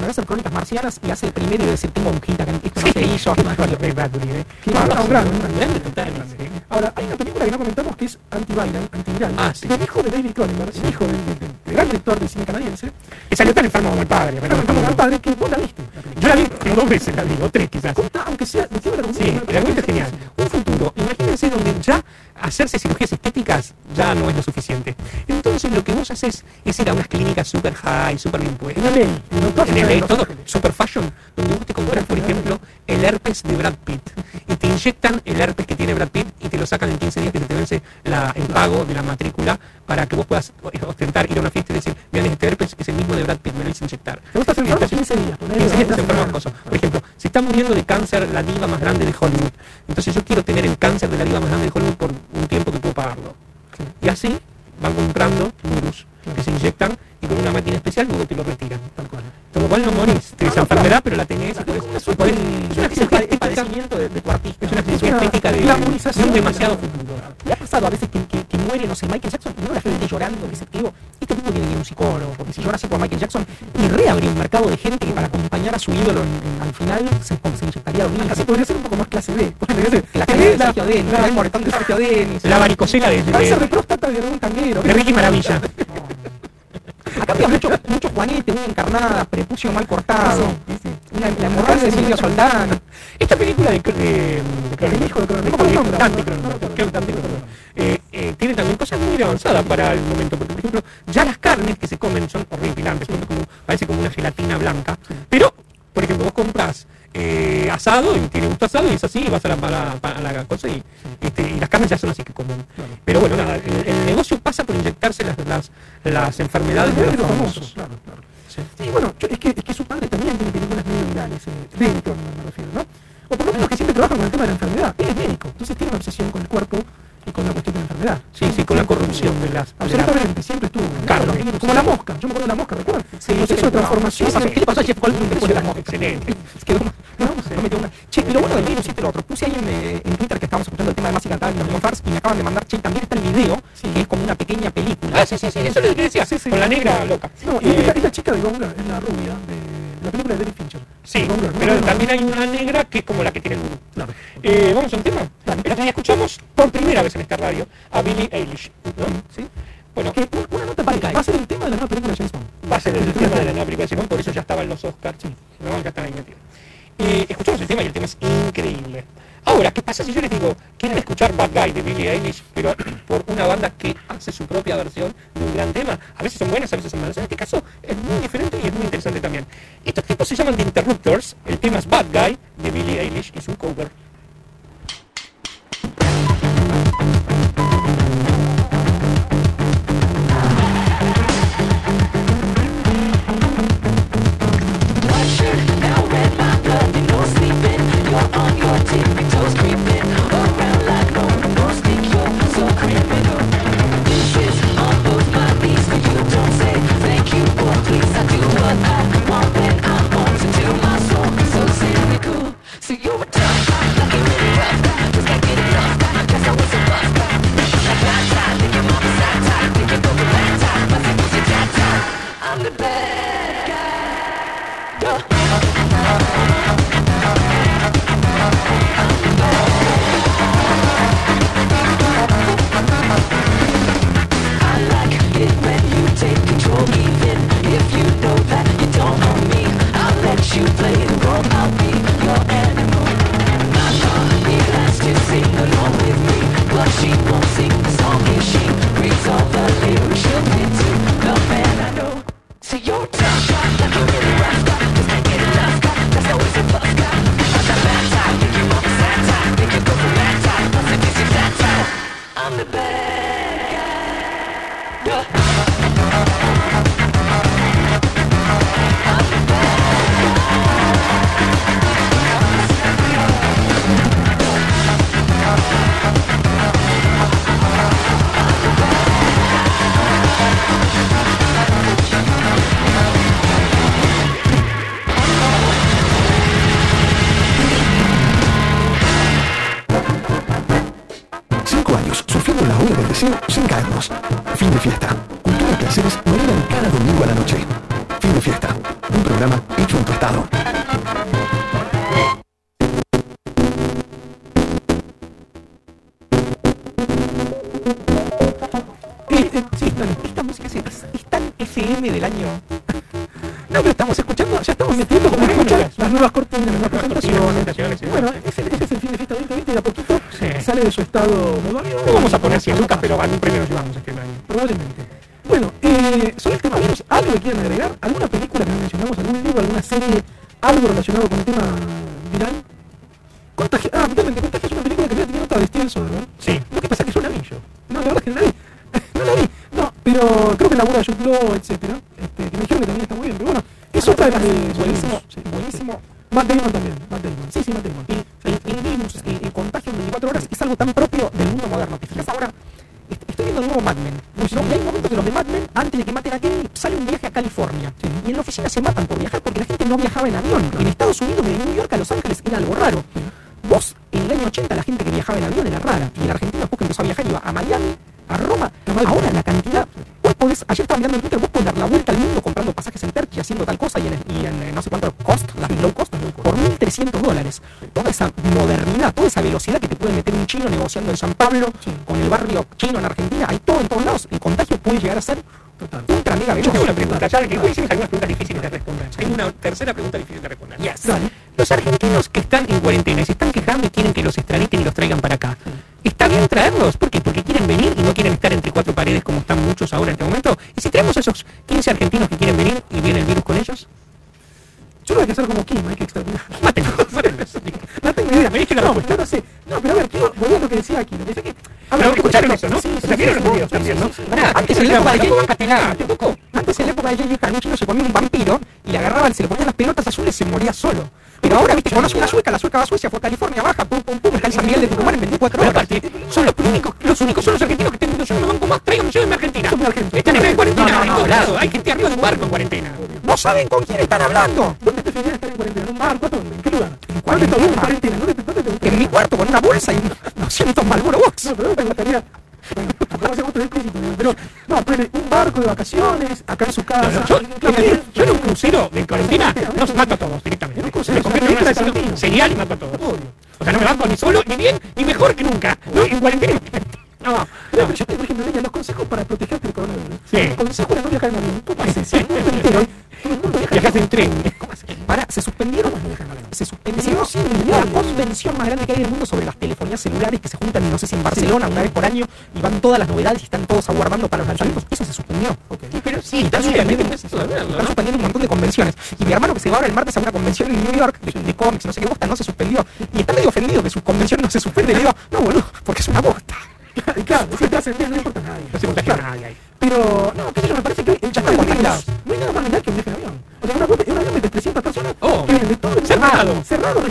La hacer crónicas marcianas y hace el primero y decir, tengo que esto no se hizo. ¿eh? Qué un un. Ahora, hay una película que no comentamos que es antiviral, antiviral. Ah, sí. Del hijo de David Cronenberg, el hijo del, gran director de cine canadiense. Que salió tan enfermo como el padre. Me como al padre que vos la viste. Yo la vi dos veces, la vi, o tres quizás. Aunque sea, la Sí, el es genial. Un futuro, imagínense donde ya hacerse cirugías estéticas ya no es lo suficiente. Entonces lo que vos haces es ir a unas clínicas super high, super bien puestas. En LA, En LA, todo super fashion, donde vos te compras, por ejemplo, el herpes de Brad Pitt. Y te inyectan el herpes que tiene Brad Pitt y te lo sacan en 15 días que te vence la, el pago de la matrícula para que vos puedas ostentar, ir a una fiesta y decir, miren, este herpes es el mismo de Brad Pitt, me lo hice inyectar. Te gusta hacer Y entonces- 15 días. ponele, 15 días te enfermas. Por ejemplo, se está muriendo de cáncer la diva más grande de Hollywood. Entonces yo quiero tener el cáncer de la diva más grande de Hollywood por un tiempo que puedo pagarlo. Y así van comprando virus que se inyectan y con una máquina especial luego te lo retiran. Tal cual. Con lo cual no morís de esa enfermedad, pero la tenés y podés- Es podés- un- es una es padecimiento de, de tu artista. es una cirugía una estética de, glamorización demasiado futuro. Me ha pasado a veces que, que, que muere, no sé, Michael Jackson y no la gente llorando, que se digo, este tipo tiene que ir a un psicólogo, porque si llora así por Michael Jackson, y reabría un mercado de gente que para acompañar a su ídolo en- en- al final se, se inyectaría dormir. Así podría ser un poco más clase B. Podría *laughs* ser la caída de Sergio la- el moretón de Sergio Denis. La varicocela de, Cáncer de próstata de tanguero. de Ricky Maravilla. *laughs* Acá había mucho, mucho Juanete, una encarnada, prepucio mal cortado, una, la hemorragia de Silvia Soldán. Esta película de, de, eh, eh, tiene también cosas muy avanzadas para el momento, porque por ejemplo, ya las carnes que se comen son horripilantes, como, parece como una gelatina blanca, pero, por ejemplo, vos compras eh, asado y tiene gusto asado y es así, y vas a la, a la- a la cosa y, este, y las carnes ya son así que comen. Pero bueno, nada, el, el negocio pasa por inyectarse las, las, las enfermedades de los los famosos. famosos, claro, claro. Sí, bueno, yo- es, que, es que su padre también tiene películas medio virales, eh, dentro me, me refiero, ¿no? O por lo menos que siempre trabaja con el tema de la enfermedad. Él es médico, entonces tiene una obsesión con el cuerpo y con la cuestión de la enfermedad. Sí, sí, con la corrupción de las... de Absolutamente, siempre estuvo. ¿no? Carne. Como- la mosca, yo me acuerdo de la mosca, ¿recuerdan? Sí, el proceso de transformación. ¿Qué le pasó a Jeff Goldblum después de la mosca? Excelente. Quedó, no, no metió una. Che, y lo bueno del virus es lo otro. Puse ahí en, eh, en Twitter que estábamos escuchando el tema de Massive Attack y los Fars y me acaban de mandar, che, también está el video, que es como una pequeña película. Ah, sí, sí, sí, eso es lo que decía, con la negra loca. No, Eh, es, la, es la chica de Gongler, es la rubia de la película de David Fincher. Sí, pero también hay una negra que es como la que tiene el. Claro. Eh, Vamos a un tema. El otro día escuchamos por primera vez en esta radio a Billie Eilish. ¿Sí? Bueno, Que una, nota para va a ser el tema de la nueva película de James Bond. va a ser el tema de la nueva película de Simón, por eso ya estaba en los Oscars. ¿no? Ya están ahí metidos. Eh, escuchamos el tema y el tema es increíble. Ahora, ¿qué pasa si yo les digo, quieren escuchar Bad Guy de Billie Eilish, pero por una banda que hace su propia versión de un gran tema? A veces son buenas, a veces son malas. En este caso es muy diferente y es muy interesante también. Estos tipos se llaman The Interrupters, el tema es Bad Guy de Billie Eilish y su cover. Sale de su estado notorio. No vamos a poner 100 lucas, pero algún premio nos llevamos este año. Probablemente. Bueno, eh, sobre el tema virus, ¿algo que quieran agregar? ¿Alguna película que no mencionamos? ¿Algún libro? ¿Alguna serie? ¿Algo relacionado con el tema viral? Contagio. Ah, totalmente. Contagio es una película que ya tenía nota de Steven Soderbergh. Sí. Lo que pasa es que yo la vi yo. No, la verdad es que no la vi. *laughs* no la vi. No, pero creo que la de Jude Law, etcétera. Este, que me dijeron que también está muy bien. Pero bueno, es otra de las de... Buenísimo, Sí, buenísimo. Matt Damon también. Saben con quién están hablando. ¿Dónde estar en cuarentena? ¿En un barco? ¿A ¿Dónde? ¿En qué lugar? ¿Dónde cuarentena. está? ¿Dónde en cuarentena? ¿Dónde te- te gustaría? En mi cuarto con una bolsa y unos 200 Marlboro Box. No, pero ¿dónde te gustaría? Bueno, vamos a hacer otro explícito, digo, pero no, ponele un barco de vacaciones, acá en su casa. No, no, yo, en yo, en un crucero de cuarentena los mato a todos directamente. En me convierto en un serial y mato a todos. Obvio. O sea, no me banco ni solo, ni bien, ni mejor que nunca. No, en cuarentena. No, No, pero yo te, por ejemplo, leía los consejos para protegerte del coronavirus. Sí. Consejo de no viajar en avión. ¿Cómo haces? Si el mundo entero, convención más grande que hay del mundo sobre las telefonías celulares que se juntan, no sé si en Barcelona, una vez por año, y van todas las novedades y están todos aguardando para los lanzamientos. Eso se suspendió. Sí, pero sí, Están está suspendiendo, un montón de convenciones. Y mi hermano que se va ahora el martes a una convención en New York de, de cómics, no sé qué bosta, no se suspendió. Y está medio ofendido que su convención no se suspende. Le digo, no, boludo, porque es una bosta. Claro, si te hacen bien, no importa nadie. No se contagia a nadie. Pero, no, qué sé yo, me parece que ya están contagiados. No hay nada más legal que un viaje en avión. O sea, una, un avión de 300 personas Oh, que vienen de todo el cerrado. cerrado,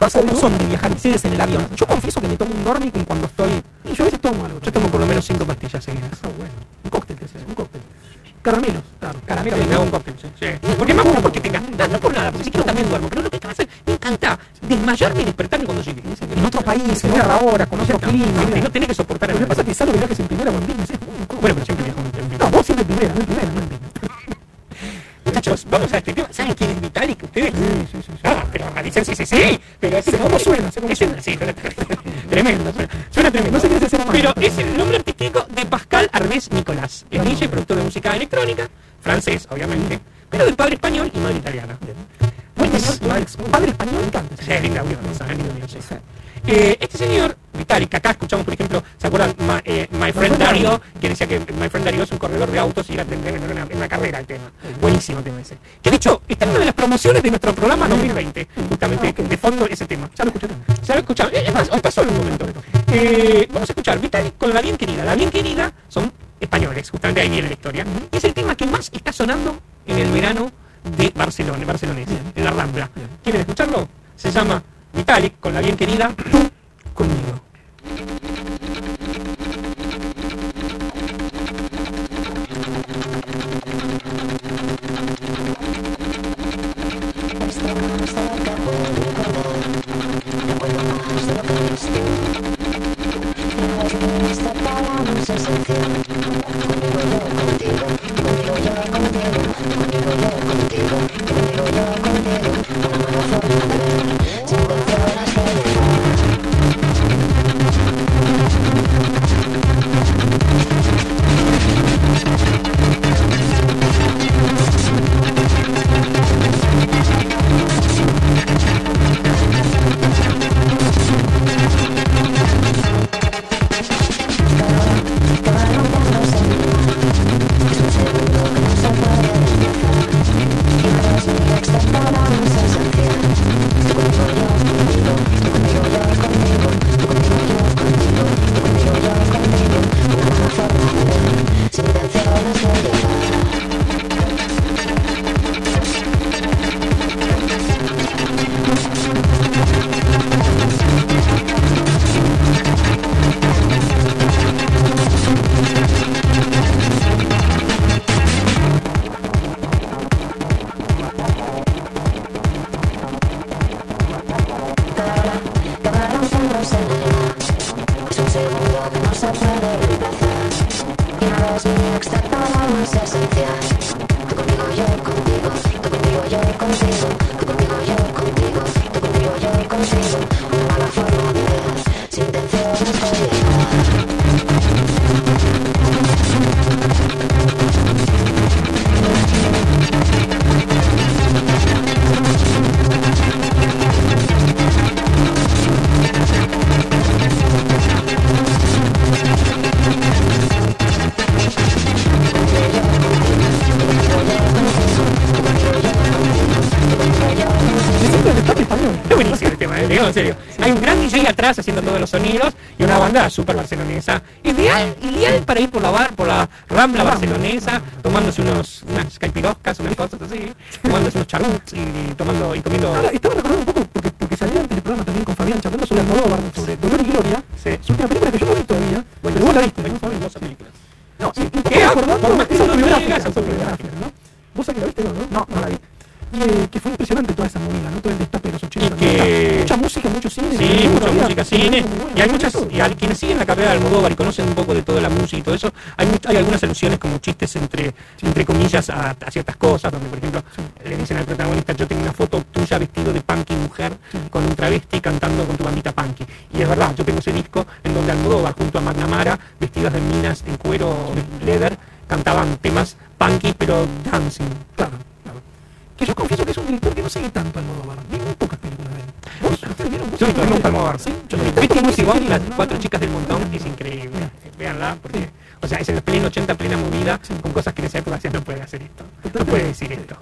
pasa un son de viajar ustedes en el avión. Yo confieso que me tomo un Dormicum cuando estoy... Yo a veces tomo algo. Yo tomo por lo menos cinco pastillas seguidas. Ah, bueno. Un cóctel, te haces, un cóctel. Caramelo eh, que fue impresionante toda esa movida, ¿no? Todo el destape de los 80. Y que- Mucha música, mucho cine. Sí, mucha todavía música, cine. bueno, Y hay muchas, y a quienes siguen la carrera de Almodóvar y conocen un poco de toda la música y todo eso, hay, hay algunas alusiones como chistes entre, entre comillas a, a ciertas cosas, donde por ejemplo le dicen al protagonista, yo tengo una foto tuya vestido de punky mujer con un travesti cantando con tu bandita punky. Y es verdad, yo tengo ese disco en donde Almodóvar junto a McNamara, vestidas de minas en cuero leather, cantaban temas punky pero dancing. Claro. Que yo confieso que es un director que no sigue tanto Almodóvar. Vi muy pocas películas de él. ¿Ustedes vieron? Yo nunca Almodóvar, ¿Sí? Yo Lucy Wong, seguido, las cuatro chicas del montón, es increíble. Véanla, porque, o sea, es en el pleno 80, plena movida, con cosas que en esa época decían, no puede hacer esto, no puede decir esto.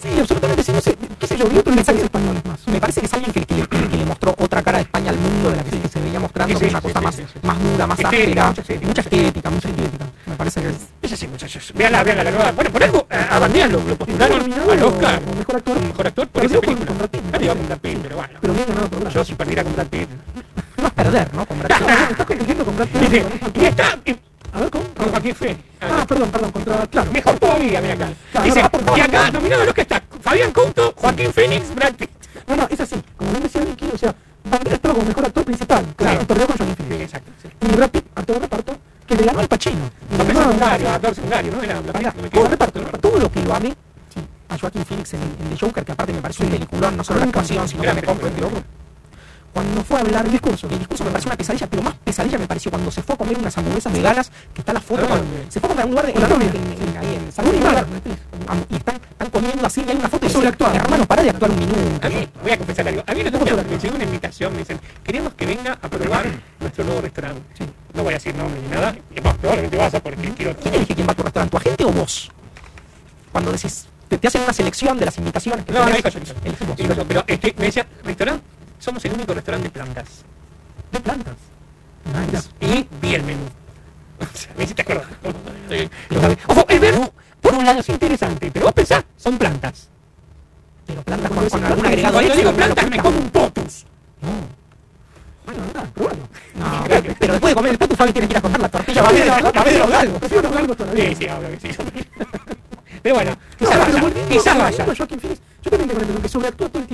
Sí, absolutamente. Sí, no sé, qué sé yo, vi otros mensajes españoles más. Me parece que es alguien que, que le, que le mostró otra cara de España al mundo de la que se- que se veía mostrando, Sí, que sí, una cosa más, más dura, más áspera, mucha estética. mucha estética. Me parece que es... Es así, muchachos. Véanla, véanla, la nueva. Bueno, por algo, eh, a lo, lo postularon al Oscar mejor actor. mejor actor por esa con- película. con Brad con Pitt, pero bueno. Pero bien ganado por Brad. Yo si perdiera con Brad Pitt. *laughs* No es perder, ¿no? Con Brad Pitt. *laughs* Estás compitiendo con Brad Pitt. Y está, A ver, ¿cómo? con Joaquín Phoenix. Ah, perdón, perdón, contra... Claro. Mejor todavía, mira acá. Claro, Dice, por todo. y acá, nominado al Oscar está Fabián Couto, Joaquín Phoenix, Brad Pitt. No, no, es así. Como bien decía Vicky, o sea, Banderas estaba como mejor actor principal. Claro. Perdió con Sí, Phoenix. exacto. sí. Y Brad Pitt, actor de reparto, que le ganó al Pacino. Papel además- secundario, actor secundario, ¿no? Era Brad Pitt, no equivoco. reparto, todo lo que lo amé a Joaquin Phoenix en, The Joker, que aparte me pareció un peliculón, no solo la actuación, sino que me compro el. Cuando fue a hablar el discurso, el discurso me pareció una pesadilla, pero más pesadilla me pareció cuando se fue a comer unas hamburguesas veganas, que está la foto, se fue a comer a un lugar de, en- en- ahí en San Luis, y están, están comiendo así, y hay una foto y Sobreactuado. dice, hermano, para de actuar un minuto. A mí, voy a confesar algo. A mí día me llegó una invitación, me dicen, queremos que venga a probar nuestro nuevo restaurante. No voy a decir nombre ni nada. Y pues, probablemente vas a porque quiero... ¿Quién elige quién va a tu restaurante, tu agente o vos? Cuando decís, te, te hacen una selección de las invitaciones que No, no, vos. Yo, pero este, me decía, restaurante, somos el único restaurante de plantas. De plantas. Nice. Y vi el menú. *laughs* O sea, me hiciste acordar. Ojo, el menú, por un lado es interesante, pero vos pensás, son plantas. Pero plantas con, con algún agregado Cuando digo no plantas, me como un potus. Bueno, anda, probalo. No, *laughs* pero después de comer el potu, Fabi tiene que ir a comer la tortilla. Va a ver, los galgos. Prefiero los galgos todavía. Sí, sí, obvio que sí. *laughs* Pero bueno, No, quizás vaya, quizás vaya. yo también tengo la impresión que sobreactúa todo el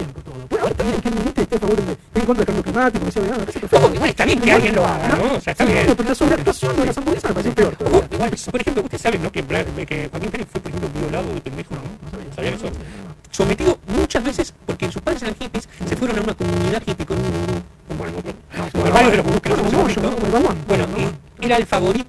climático, que sea vegano, perfecto. Ojo, igual está bien que alguien lo haga, ¿no? O sea, está bien. Pero la sobreactuación de las hamburguesas me parece peor. Ojo, igual, por ejemplo, ustedes saben, ¿no? Que, que Joaquín Phoenix fue, por ejemplo, violado de pendejo, ¿no? ¿Sabían eso? Sometido muchas veces, porque sus padres eran hippies, se fueron a una comunidad hippie con un como el, varios de los que. ¿no? Baguán. Bueno, era el favorito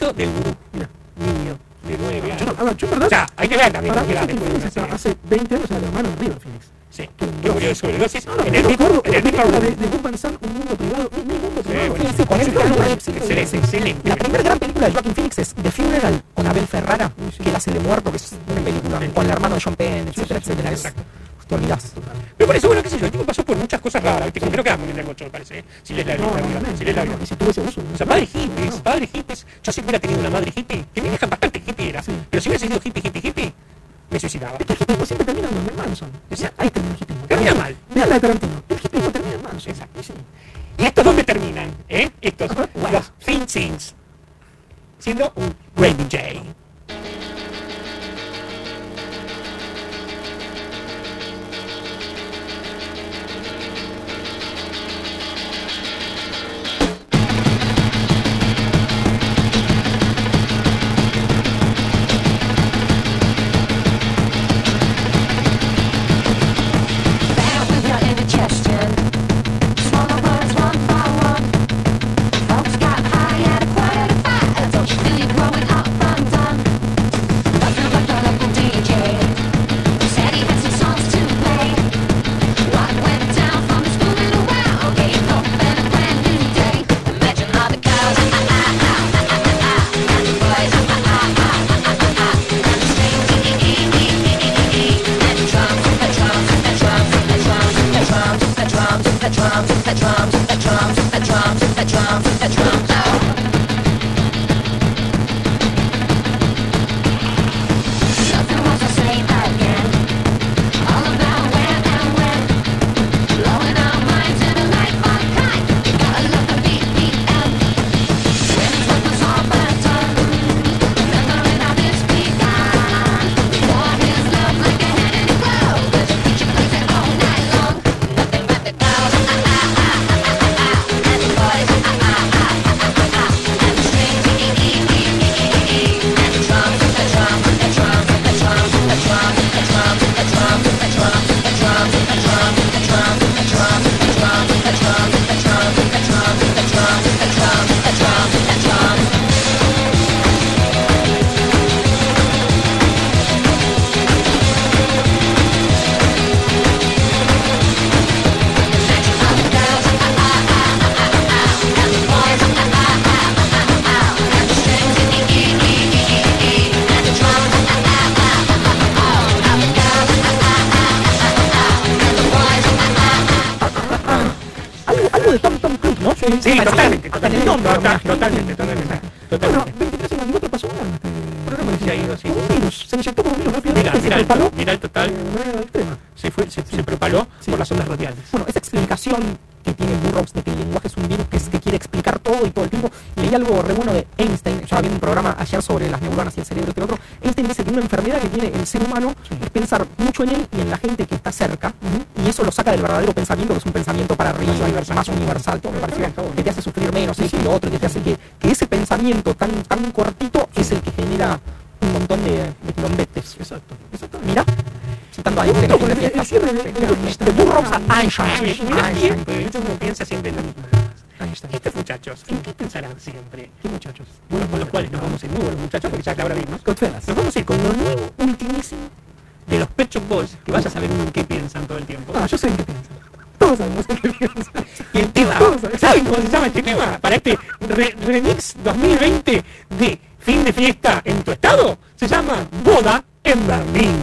saca del verdadero pensamiento, que es un pensamiento para arriba, más universal, todo me pareció, que te hace sufrir menos, y lo otro, que te hace que en tu estado se llama Boda en Berlín.